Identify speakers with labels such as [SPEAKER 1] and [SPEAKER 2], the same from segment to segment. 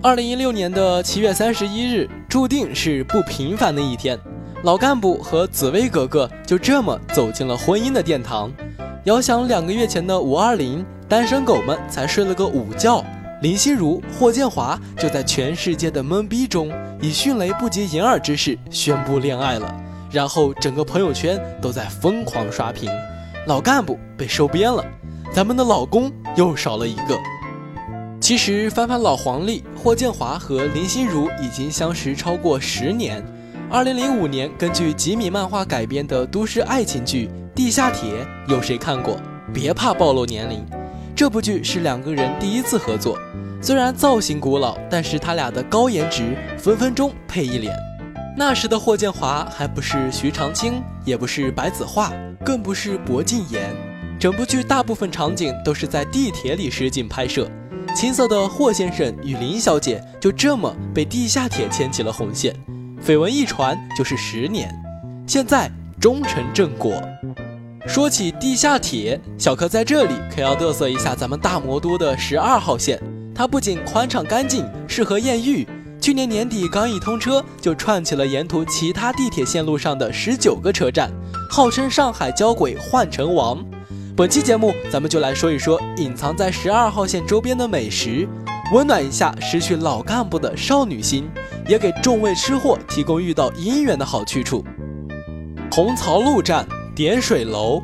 [SPEAKER 1] 二零一六年的七月三十一日，注定是不平凡的一天。老干部和紫薇格格就这么走进了婚姻的殿堂。遥想两个月前的五二零，单身狗们才睡了个午觉，林心如、霍建华就在全世界的懵逼中，以迅雷不及掩耳之势宣布恋爱了。然后整个朋友圈都在疯狂刷屏，老干部被收编了，咱们的老公又少了一个。其实翻翻老黄历，霍建华和林心如已经相识超过十年。二零零五年，根据吉米漫画改编的都市爱情剧《地下铁》，有谁看过？别怕暴露年龄。这部剧是两个人第一次合作，虽然造型古老，但是他俩的高颜值分分钟配一脸。那时的霍建华还不是徐长卿，也不是白子画，更不是薄敬言。整部剧大部分场景都是在地铁里实景拍摄。青涩的霍先生与林小姐就这么被地下铁牵起了红线，绯闻一传就是十年，现在终成正果。说起地下铁，小柯在这里可要嘚瑟一下咱们大魔都的十二号线，它不仅宽敞干净，适合艳遇，去年年底刚一通车就串起了沿途其他地铁线路上的十九个车站，号称上海交轨换乘王。本期节目，咱们就来说一说隐藏在十二号线周边的美食，温暖一下失去老干部的少女心，也给众位吃货提供遇到姻缘的好去处。红槽路站点水楼，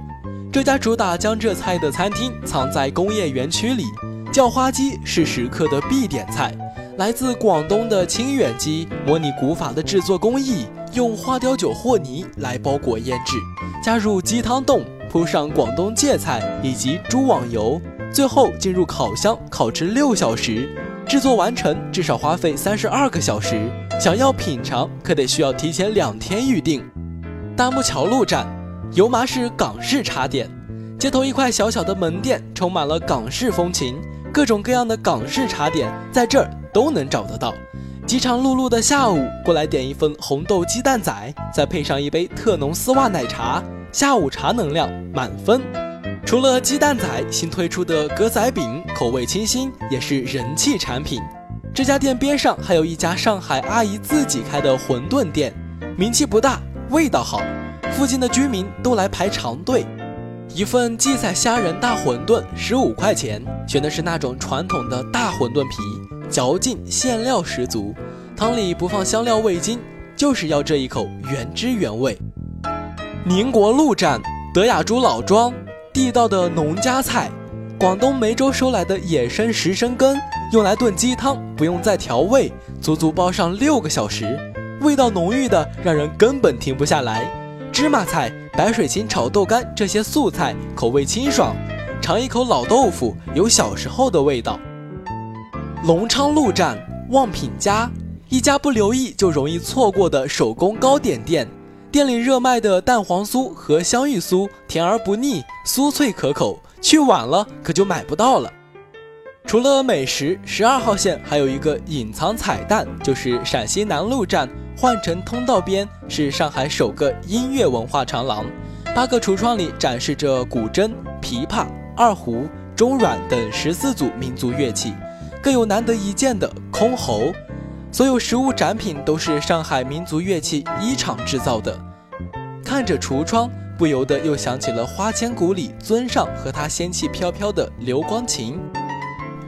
[SPEAKER 1] 这家主打江浙菜的餐厅藏在工业园区里，叫花鸡是食客的必点菜。来自广东的清远鸡，模拟古法的制作工艺，用花雕酒和泥来包裹腌制，加入鸡汤冻。铺上广东芥菜以及猪网油，最后进入烤箱烤制六小时，制作完成至少花费三十二个小时。想要品尝，可得需要提前两天预定。大木桥路站，油麻式港式茶点，街头一块小小的门店，充满了港式风情，各种各样的港式茶点在这儿都能找得到。饥肠辘辘的下午，过来点一份红豆鸡蛋仔，再配上一杯特浓丝袜奶茶。下午茶能量满分，除了鸡蛋仔，新推出的格仔饼口味清新，也是人气产品。这家店边上还有一家上海阿姨自己开的馄饨店，名气不大，味道好，附近的居民都来排长队。一份荠菜虾仁大馄饨十五块钱，选的是那种传统的大馄饨皮，嚼劲馅料十足，汤里不放香料味精，就是要这一口原汁原味。宁国路站德雅珠老庄，地道的农家菜，广东梅州收来的野生石生根，用来炖鸡汤，不用再调味，足足煲上六个小时，味道浓郁的让人根本停不下来。芝麻菜、白水芹炒豆干这些素菜，口味清爽，尝一口老豆腐，有小时候的味道。隆昌路站旺品家，一家不留意就容易错过的手工糕点店。店里热卖的蛋黄酥和香芋酥，甜而不腻，酥脆可口。去晚了可就买不到了。除了美食，十二号线还有一个隐藏彩蛋，就是陕西南路站换乘通道边是上海首个音乐文化长廊，八个橱窗里展示着古筝、琵琶、二胡、中阮等十四组民族乐器，更有难得一见的箜篌。所有实物展品都是上海民族乐器一厂制造的。看着橱窗，不由得又想起了《花千骨》里尊上和他仙气飘飘的流光琴。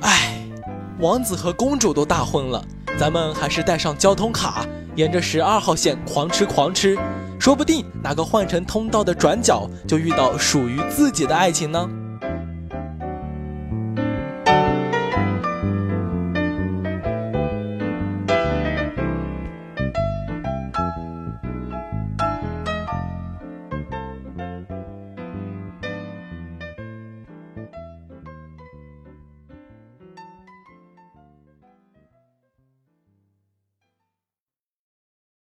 [SPEAKER 1] 唉，王子和公主都大婚了，咱们还是带上交通卡，沿着十二号线狂吃狂吃，说不定哪个换乘通道的转角就遇到属于自己的爱情呢。